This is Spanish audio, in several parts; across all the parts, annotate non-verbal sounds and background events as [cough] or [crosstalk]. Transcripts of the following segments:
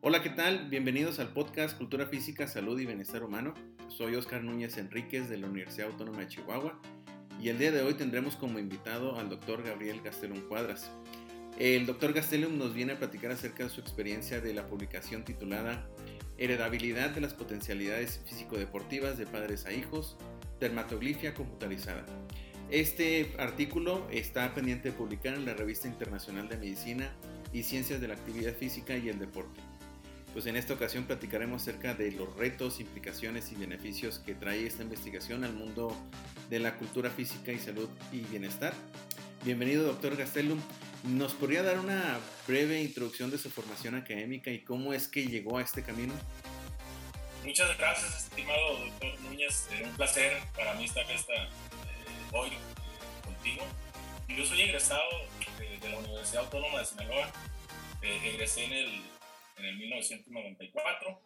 Hola, ¿qué tal? Bienvenidos al podcast Cultura Física, Salud y Bienestar Humano. Soy Oscar Núñez Enríquez de la Universidad Autónoma de Chihuahua y el día de hoy tendremos como invitado al doctor Gabriel Gastelum Cuadras. El doctor Gastelum nos viene a platicar acerca de su experiencia de la publicación titulada Heredabilidad de las potencialidades físico-deportivas de padres a hijos, dermatoglifia computarizada. Este artículo está pendiente de publicar en la Revista Internacional de Medicina y Ciencias de la Actividad Física y el Deporte pues en esta ocasión platicaremos acerca de los retos, implicaciones y beneficios que trae esta investigación al mundo de la cultura física y salud y bienestar. Bienvenido, doctor Gastelum. ¿Nos podría dar una breve introducción de su formación académica y cómo es que llegó a este camino? Muchas gracias, estimado doctor Núñez. un placer para mí estar esta, eh, hoy contigo. Yo soy egresado de, la Universidad Autónoma de Sinaloa. Eh, egresé en el en el 1994.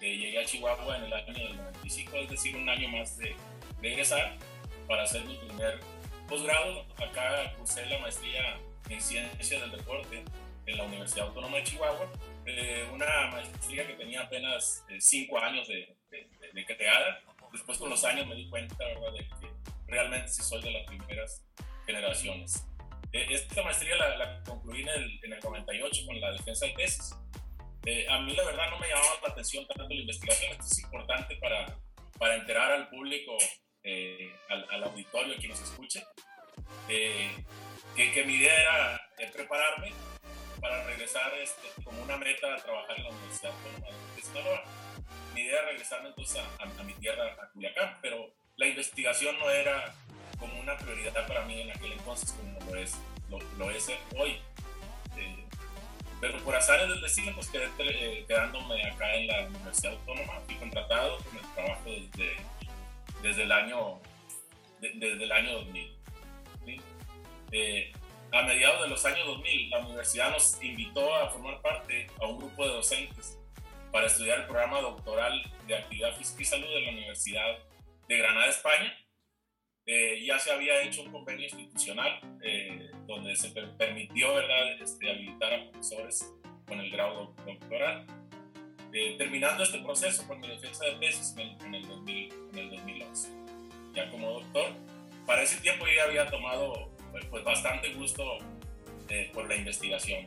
Eh, llegué a Chihuahua en el año del 95, es decir, un año más de, de egresar para hacer mi primer posgrado. Acá cursé la maestría en Ciencias del Deporte en la Universidad Autónoma de Chihuahua. Eh, una maestría que tenía apenas 5 eh, años de, de, de, creada. Después con los años me di cuenta ¿verdad? de que realmente sí soy de las primeras generaciones. esta maestría la, la concluí en el, en el 98 con la defensa de tesis eh, a mí la verdad no me llamaba la atención tanto la investigación, esto es importante para, para enterar al público, eh, al, auditorio, que nos escuche, eh, que, que, mi idea era prepararme para regresar este, como una meta a trabajar en la Universidad de Sinaloa. Mi idea era regresarme entonces a, a, mi tierra, a Culiacán, pero la investigación no era como una prioridad para mí en aquel entonces como lo es, lo, lo es hoy. Pero por azares del destino, pues quedé eh, quedándome acá en la Universidad Autónoma. Fui contratado con el trabajo desde, desde el año desde el año 2000. Eh, a mediados de los años 2000, la universidad nos invitó a formar parte a un grupo de docentes para estudiar el programa doctoral de actividad física y salud de la Universidad de Granada, España. Eh, ya se había hecho un convenio institucional eh, donde se permitió ¿verdad? Este, habilitar a profesores con el grado doctoral. Eh, terminando este proceso con mi defensa de tesis en el, 2011, ya como doctor. Para ese tiempo yo ya había tomado pues, pues bastante gusto por la investigación.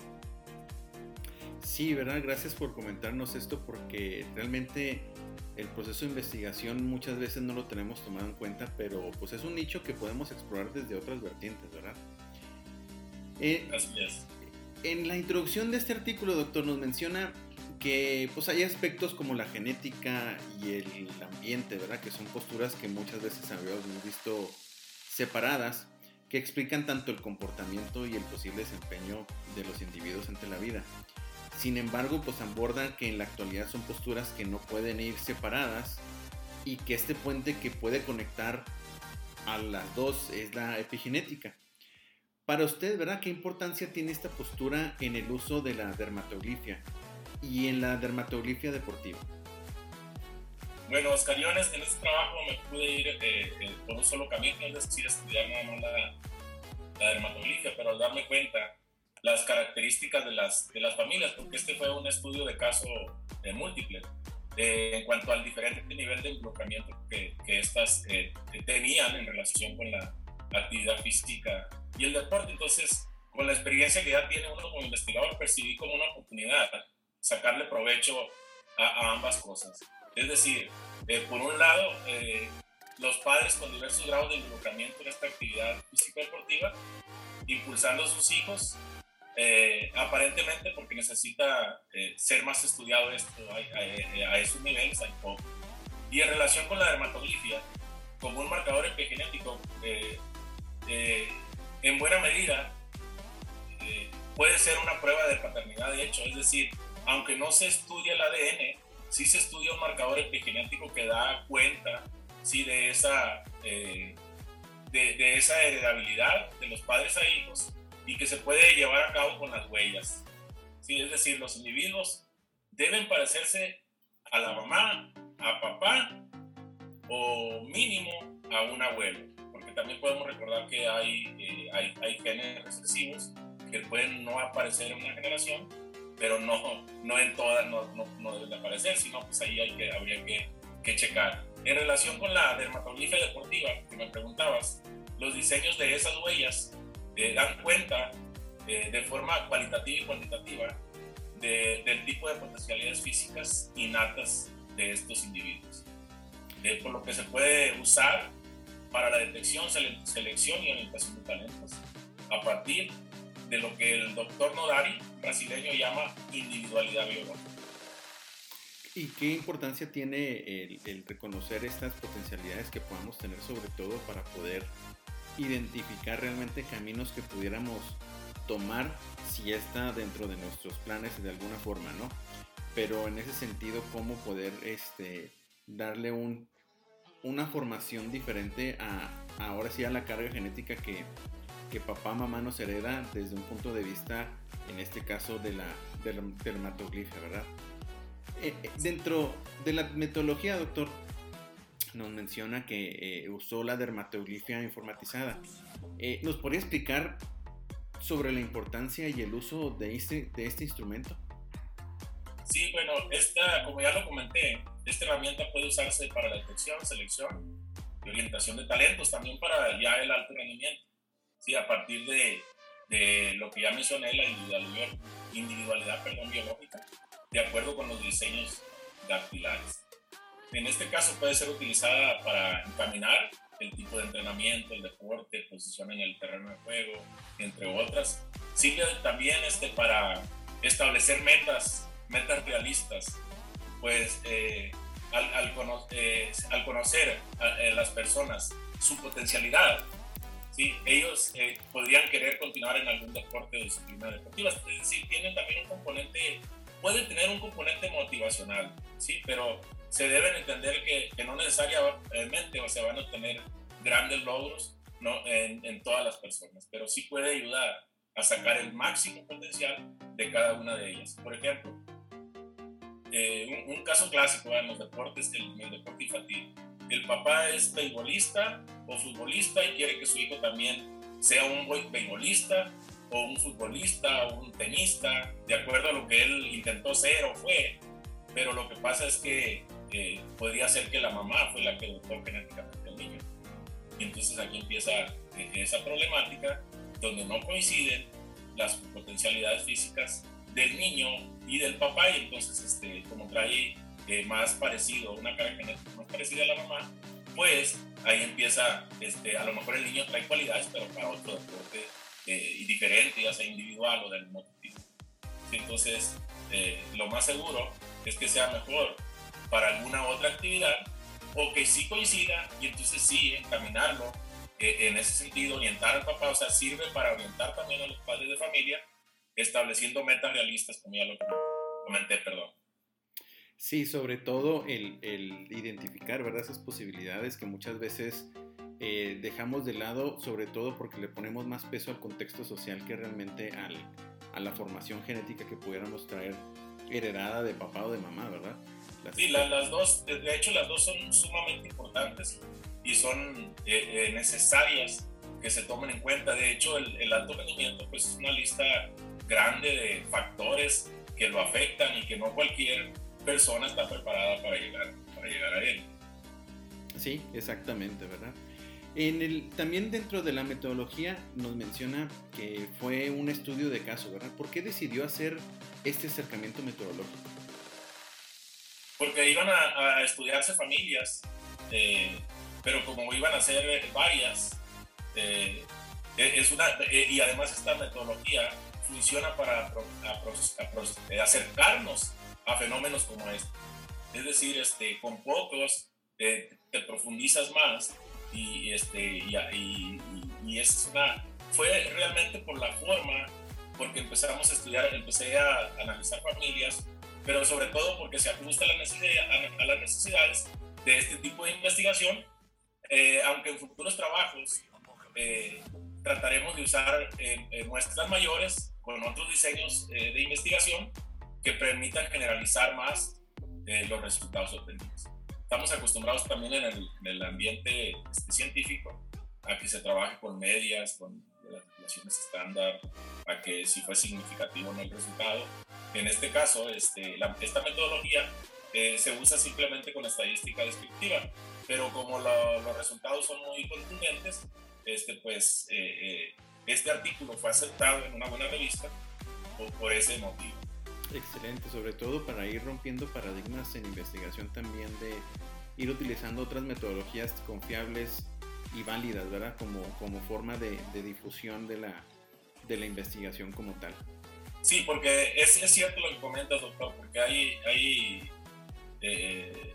Sí, ¿verdad? Gracias por comentarnos esto porque realmente el proceso de investigación muchas veces no lo tenemos tomado en cuenta, pero pues es un nicho que podemos explorar desde otras vertientes, ¿verdad? Eh, Así es. En la introducción de este artículo, doctor, nos menciona que pues hay aspectos como la genética y el ambiente, ¿verdad? Que son posturas que muchas veces habíamos visto separadas, que explican tanto el comportamiento y el posible desempeño de los individuos ante la vida. Sin embargo, pues abordan que en la actualidad son posturas que no pueden ir separadas y que este puente que puede conectar a las dos es la epigenética. Para usted, ¿verdad? ¿Qué importancia tiene esta postura en el uso de la dermatoglifia y en la dermatoglifia deportiva? Bueno, Oscar, yo en este, trabajo me pude ir eh, eh, por un solo camino, es decir, estudiar nada más la, la dermatoglifia, pero al darme cuenta las características de las, de las familias, porque este fue un estudio de caso de múltiple eh, en cuanto al diferente nivel de involucramiento que, que estas eh, tenían en relación con la actividad física y el deporte. Entonces, con la experiencia que ya tiene uno como investigador, percibí como una oportunidad sacarle provecho a, ambas cosas. Es decir, eh, por un lado, los padres con diversos grados de involucramiento en esta actividad física deportiva, impulsando a sus hijos eh, aparentemente porque necesita eh, ser más estudiado esto a, esos niveles hay poco. Y en relación con la dermatoglifia, como un marcador epigenético, eh, en buena medida puede ser una prueba de paternidad de hecho, es decir, aunque no se estudie el ADN, sí se estudia un marcador epigenético que da cuenta sí, de, esa, de, de esa heredabilidad de los padres a hijos y que se puede llevar a cabo con las huellas. ¿sí? Es decir, los individuos deben parecerse a la mamá, a papá a un abuelo, porque también podemos recordar que hay, eh, hay, hay, genes recesivos que pueden no aparecer en una generación, pero no, no en todas no, no, no deben de aparecer, sino pues ahí hay que, habría que, que checar. En relación con la dermatografía deportiva que me preguntabas, los diseños de esas huellas eh, dan cuenta eh, de forma cualitativa y cuantitativa del tipo de potencialidades físicas innatas de estos individuos. por lo que se puede usar para la detección, selección y orientación de talentos a partir de lo que el doctor Nodari, brasileño, llama individualidad biológica. ¿Y qué importancia tiene el, reconocer estas potencialidades que podamos tener, sobre todo para poder identificar realmente caminos que pudiéramos tomar si está dentro de nuestros planes de alguna forma, ¿no? Pero en ese sentido, cómo poder este, darle un, una formación diferente a, ahora sí a la carga genética que, que papá, mamá nos hereda desde un punto de vista, en este caso, de la, de la dermatoglifia, ¿verdad? Eh, eh, dentro de la metodología, doctor, nos menciona que eh, usó la dermatoglifia informatizada. ¿Nos podría explicar sobre la importancia y el uso de este, de este instrumento? Sí, bueno, esta, como ya lo comenté, esta herramienta puede usarse para la detección, selección y orientación de talentos, también para ya el alto rendimiento. Sí, a partir de, de lo que ya mencioné, la individualidad, individualidad perdón, biológica, de acuerdo con los diseños dactilares. En este caso puede ser utilizada para encaminar el tipo de entrenamiento, el deporte, posición en el terreno de juego, entre otras. Sirve también este, para establecer metas, metas realistas, pues eh, al, al, eh, al, conocer a, eh, las personas su potencialidad, ¿sí? ellos podrían querer continuar en algún deporte o disciplina deportiva. Es decir, tienen también un componente, pueden tener un componente motivacional, ¿sí? pero se deben entender que, que no necesariamente o se van a obtener grandes logros ¿no? en, en, todas las personas, pero sí puede ayudar a sacar el máximo potencial de cada una de ellas. Por ejemplo, eh, un, un, caso clásico en los deportes, el, el deporte infantil. El papá es beisbolista o futbolista y quiere que su hijo también sea un beisbolista o un futbolista o un tenista, de acuerdo a lo que él intentó ser o fue. Pero lo que pasa es que eh, podría ser que la mamá fue la que dotó genéticamente al niño. Y entonces aquí empieza eh, esa problemática donde no coinciden las potencialidades físicas del niño y del papá y entonces este, como trae eh, más parecido, una cara genética más parecida a la mamá, pues ahí empieza, este, a lo mejor el niño trae cualidades, pero para otro deporte eh, diferente, ya sea individual o del mismo tipo. Entonces, lo más seguro es que sea mejor para alguna otra actividad o que sí coincida y entonces sí encaminarlo eh, en ese sentido, orientar al papá, o sea, sirve para orientar también a los padres de familia, estableciendo metas realistas, como ya lo comenté, perdón. Sí, sobre todo el, el identificar, ¿verdad? Esas posibilidades que muchas veces eh, dejamos de lado, sobre todo porque le ponemos más peso al contexto social que realmente al, a la formación genética que pudiéramos traer heredada de papá o de mamá, ¿verdad? Sí, las dos, de hecho las dos son sumamente importantes y son eh, eh, necesarias que se tomen en cuenta. De hecho, el, alto rendimiento pues, es una lista grande de factores que lo afectan y que no cualquier persona está preparada para llegar, para llegar a él. Sí, exactamente, ¿verdad? En el, también dentro de la metodología nos menciona que fue un estudio de caso, ¿verdad? ¿Por qué decidió hacer este acercamiento metodológico? porque iban a, estudiarse familias, eh, pero como iban a ser varias, eh, es una, eh, y además esta metodología funciona para acercarnos a fenómenos como este. Es decir, este, con pocos te profundizas más y, este, y, y, y es una, fue realmente por la forma, porque empezamos a estudiar, empecé a analizar familias pero sobre todo porque se ajusta a, la necesidad, las necesidades de este tipo de investigación, eh, aunque en futuros trabajos eh, trataremos de usar eh, muestras mayores con otros diseños de investigación que permitan generalizar más los resultados obtenidos. estamos acostumbrados también en el, en el ambiente este, científico a que se trabaje con medias, con las relaciones estándar, a que si fue significativo o no el resultado. En este caso, este, la, esta metodología eh, se usa simplemente con estadística descriptiva, pero como los resultados son muy contundentes, este, pues eh, eh, este artículo fue aceptado en una buena revista por, por ese motivo. Excelente, sobre todo para ir rompiendo paradigmas en investigación también de ir utilizando otras metodologías confiables y válidas, ¿verdad? Como, como forma de, de difusión de la, de la investigación como tal. Sí, porque es, es cierto lo que comentas, doctor, porque hay, hay eh,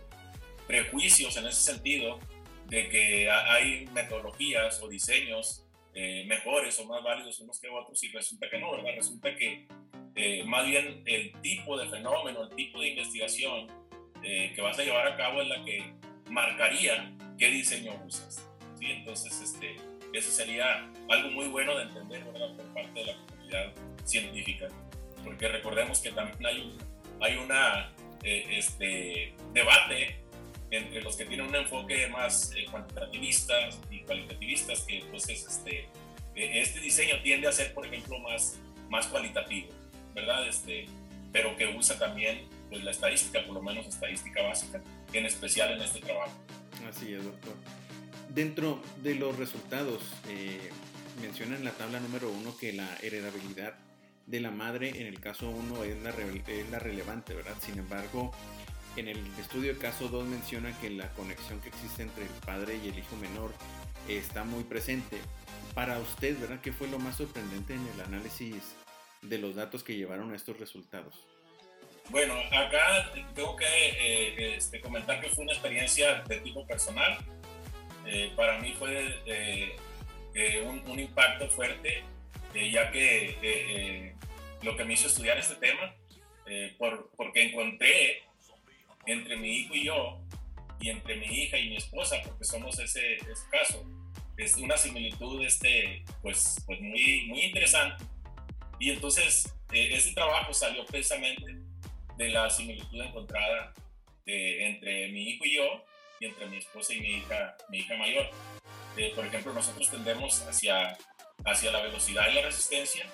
prejuicios en ese sentido de que hay metodologías o diseños eh, mejores o más válidos unos que otros y resulta que no, ¿verdad? Resulta que eh, más bien el tipo de fenómeno, el tipo de investigación que vas a llevar a cabo es la que marcaría qué diseño usas. ¿sí? Entonces, este, eso sería algo muy bueno de entender ¿verdad? por parte de la comunidad científica, porque recordemos que también hay, un, hay una eh, este, debate entre los que tienen un enfoque más eh, cuantitativista y cualitativistas, que entonces este, e, este diseño tiende a ser, por ejemplo, más, más cualitativo, ¿verdad? Este, pero que usa también pues, la estadística, por lo menos estadística básica, en especial en este trabajo. Así es, doctor. Dentro de los resultados, eh, menciona en la tabla número uno que la heredabilidad de la madre en el caso 1 es es la relevante, ¿verdad? Sin embargo, en el estudio caso 2 menciona que la conexión que existe entre el padre y el hijo menor está muy presente. Para usted, ¿verdad? ¿Qué fue lo más sorprendente en el análisis de los datos que llevaron a estos resultados? Bueno, acá tengo que eh, este, comentar que fue una experiencia de tipo personal. Eh, para mí fue eh, un, impacto fuerte, ya que lo que me hizo estudiar este tema, por, porque encontré entre mi hijo y yo, y entre mi hija y mi esposa, porque somos ese, ese caso, es una similitud este, pues, pues muy, muy interesante. Y entonces, ese trabajo salió precisamente de la similitud encontrada eh, entre mi hijo y yo y entre mi esposa y mi hija, mi hija mayor. Eh, por ejemplo, nosotros tendemos hacia, hacia la velocidad y la resistencia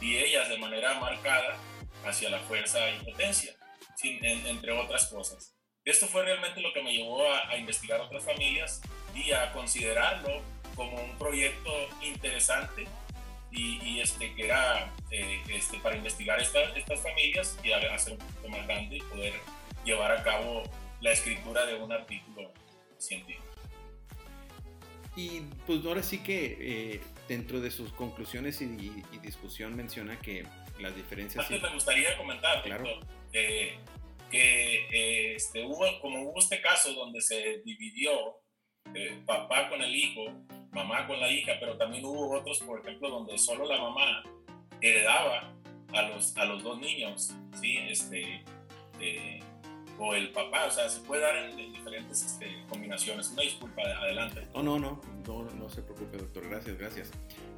y ellas de manera marcada hacia la fuerza y potencia, entre otras cosas. Esto fue realmente lo que me llevó a, a investigar otras familias y a considerarlo como un proyecto interesante y, este, que era eh, este, para investigar estas familias y hacer un poquito más grande y poder llevar a cabo la escritura de un artículo científico. Y pues ahora sí que eh, dentro de sus conclusiones y, discusión menciona que las diferencias... Antes me gustaría comentar, claro. que eh, este, hubo, como hubo este caso donde se dividió papá con el hijo, mamá con la hija, pero también hubo otros, por ejemplo, donde solo la mamá heredaba a los, a los dos niños, ¿sí? Este, eh, o el papá, o sea, se puede dar en, diferentes este, combinaciones. Una disculpa, adelante. Oh, no, no, no, no se preocupe, doctor, gracias, gracias.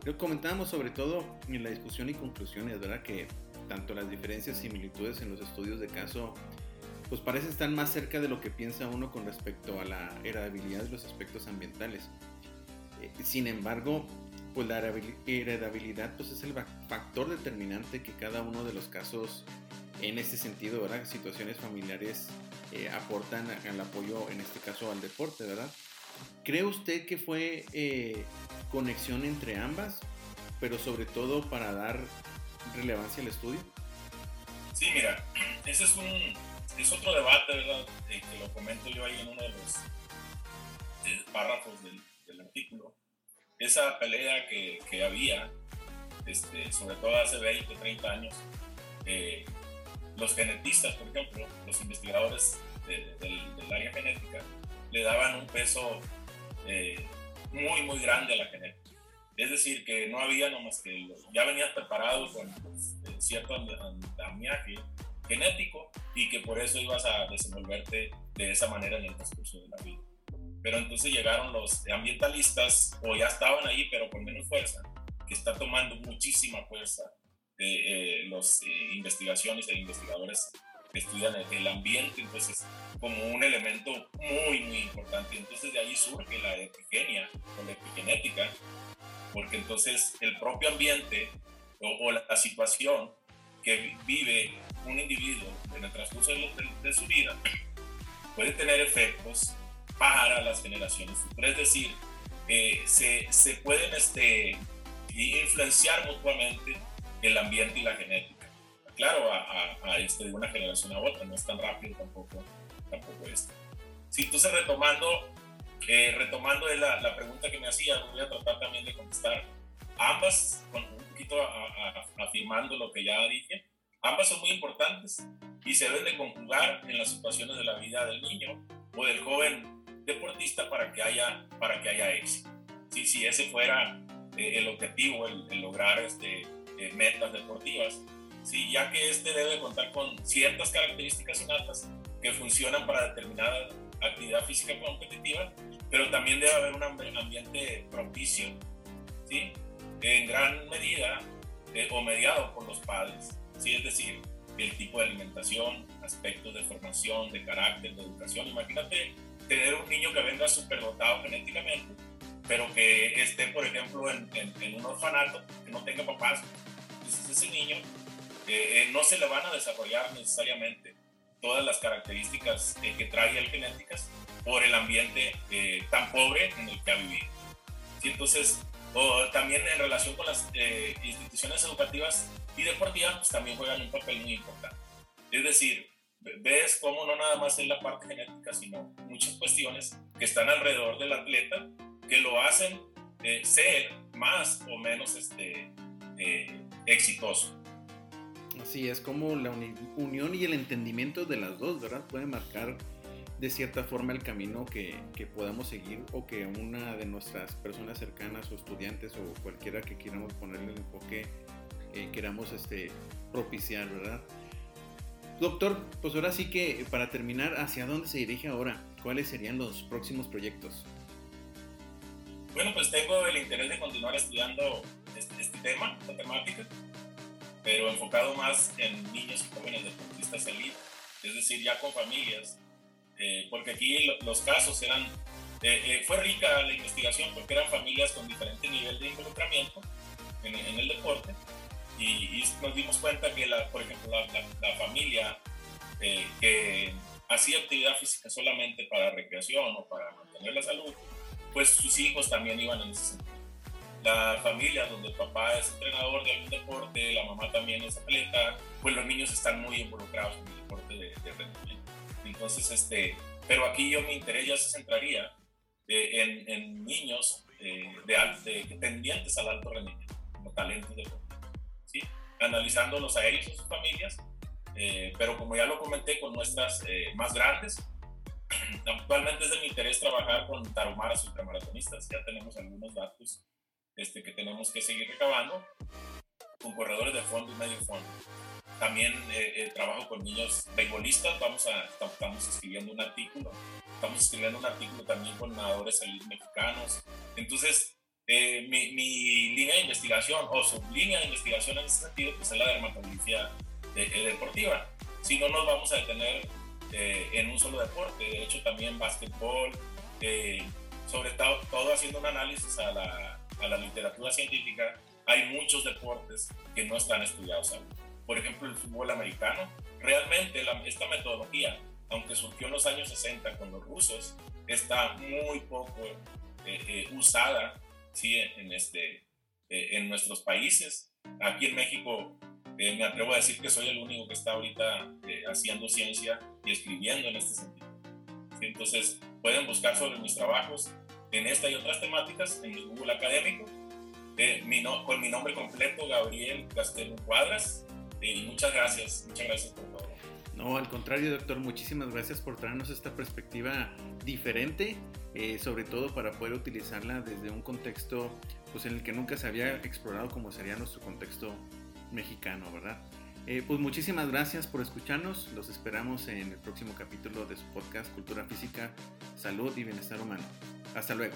Lo comentábamos sobre todo en la discusión y conclusiones, ¿verdad? Que tanto las diferencias similitudes en los estudios de caso pues parece estar más cerca de lo que piensa uno con respecto a la heredabilidad de los aspectos ambientales. Sin embargo, pues la heredabilidad pues es el factor determinante que cada uno de los casos en este sentido, ¿verdad? Situaciones familiares eh, aportan al apoyo, en este caso al deporte, ¿verdad? ¿Cree usted que fue eh, conexión entre ambas, pero sobre todo para dar relevancia al estudio? Sí, mira, ese es un, es otro debate, ¿verdad? Eh, que lo comento yo ahí en uno de los párrafos del, Esa pelea que, que había, este, sobre todo hace 20, 30 años, eh, los genetistas, por ejemplo, los investigadores del, área genética, le daban un peso eh, muy, muy grande a la genética. Es decir, que no había nomás que ya venías preparado con pues, cierto andamiaje genético y que por eso ibas a desenvolverte de esa manera en el transcurso de la vida. Pero entonces llegaron los ambientalistas, o ya estaban ahí, pero con menos fuerza, que está tomando muchísima fuerza de eh, las eh, investigaciones e investigadores estudian el, ambiente, entonces como un elemento muy, muy importante. Entonces de ahí surge la epigenia o la epigenética, porque entonces el propio ambiente o, la, situación que vive un individuo en el transcurso de, su vida puede tener efectos para las generaciones futuras. Es decir, eh, se, se, pueden este, influenciar mutuamente el ambiente y la genética. Claro, a, este, de una generación a otra, no es tan rápido tampoco, tampoco esto. Si entonces retomando, eh, retomando la, la, pregunta que me hacía, voy a tratar también de contestar ambas, con un poquito afirmando lo que ya dije, ambas son muy importantes y se deben de conjugar en las situaciones de la vida del niño o del joven deportista para que haya, para que haya éxito. Si, si ese fuera eh, el objetivo, el, lograr este, eh, metas deportivas, sí, ya que este debe contar con ciertas características innatas que funcionan para determinada actividad física competitiva, pero también debe haber un ambiente propicio, ¿sí? en gran medida eh, o mediado por los padres, ¿sí? es decir, el tipo de alimentación, aspectos de formación, de carácter, de educación. Imagínate tener un niño que venga superdotado genéticamente, pero que esté, por ejemplo, en, un orfanato, que no tenga papás, entonces ese niño eh, eh, no se le van a desarrollar necesariamente todas las características eh, que trae el genéticas por el ambiente tan pobre en el que ha vivido. ¿Sí? Entonces, también en relación con las instituciones educativas y deportivas, pues también juegan un papel muy importante. Es decir, ves cómo no nada más es la parte genética, sino muchas cuestiones que están alrededor del atleta que lo hacen eh, ser más o menos este, eh, exitoso. Así es como la unión y el entendimiento de las dos, ¿verdad? Puede marcar de cierta forma el camino que, que, podamos seguir o que una de nuestras personas cercanas o estudiantes o cualquiera que queramos ponerle el enfoque eh, queramos este, propiciar, ¿verdad? Doctor, pues ahora sí que para terminar, ¿hacia dónde se dirige ahora? ¿Cuáles serían los próximos proyectos? Bueno, pues tengo el interés de continuar estudiando este, este tema, esta temática, pero enfocado más en niños y jóvenes deportistas elite, es decir, ya con familias, eh, porque aquí los casos eran, eh, eh, fue rica la investigación porque eran familias con diferente nivel de involucramiento en, en el deporte y, nos dimos cuenta que, la, por ejemplo, la, familia eh, que hacía actividad física solamente para recreación o para mantener la salud, pues sus hijos también iban en ese sentido. La familia donde el papá es entrenador de algún deporte, la mamá también es atleta, pues los niños están muy involucrados en el deporte de, rendimiento. Entonces, este, pero aquí yo mi interés ya se centraría eh, en, en, niños eh, de, de, tendientes al alto rendimiento, como talentos de analizándolos a ellos y sus familias, eh, pero como ya lo comenté con nuestras eh, más grandes, [clears throat] actualmente es de mi interés trabajar con taromaras ultramaratonistas, ya tenemos algunos datos este, que tenemos que seguir recabando, con corredores de fondo y medio fondo. También eh, trabajo con niños beisbolistas, vamos a, estamos escribiendo un artículo, estamos escribiendo un artículo también con nadadores mexicanos. Entonces, eh, mi, línea de investigación o su línea de investigación en ese sentido pues es la dermatología eh, deportiva. Si no nos vamos a detener eh, en un solo deporte, de hecho también básquetbol, sobre todo, todo, haciendo un análisis a la, a la, literatura científica, hay muchos deportes que no están estudiados aún. Por ejemplo, el fútbol americano, realmente esta metodología, aunque surgió en los años 60 con los rusos, está muy poco usada ¿sí? en, este, eh, en nuestros países. Aquí en México eh, me atrevo a decir que soy el único que está ahorita eh, haciendo ciencia y escribiendo en este sentido. Entonces pueden buscar sobre mis trabajos en esta y otras temáticas en el Google Académico. Mi con mi nombre completo, Gabriel Castelo Cuadras. y muchas gracias, muchas gracias por todo. No, al contrario, doctor, muchísimas gracias por traernos esta perspectiva diferente, eh, sobre todo para poder utilizarla desde un contexto pues, en el que nunca se había explorado como sería nuestro contexto mexicano, ¿verdad? Eh, pues muchísimas gracias por escucharnos, los esperamos en el próximo capítulo de su podcast Cultura Física, Salud y Bienestar Humano. Hasta luego.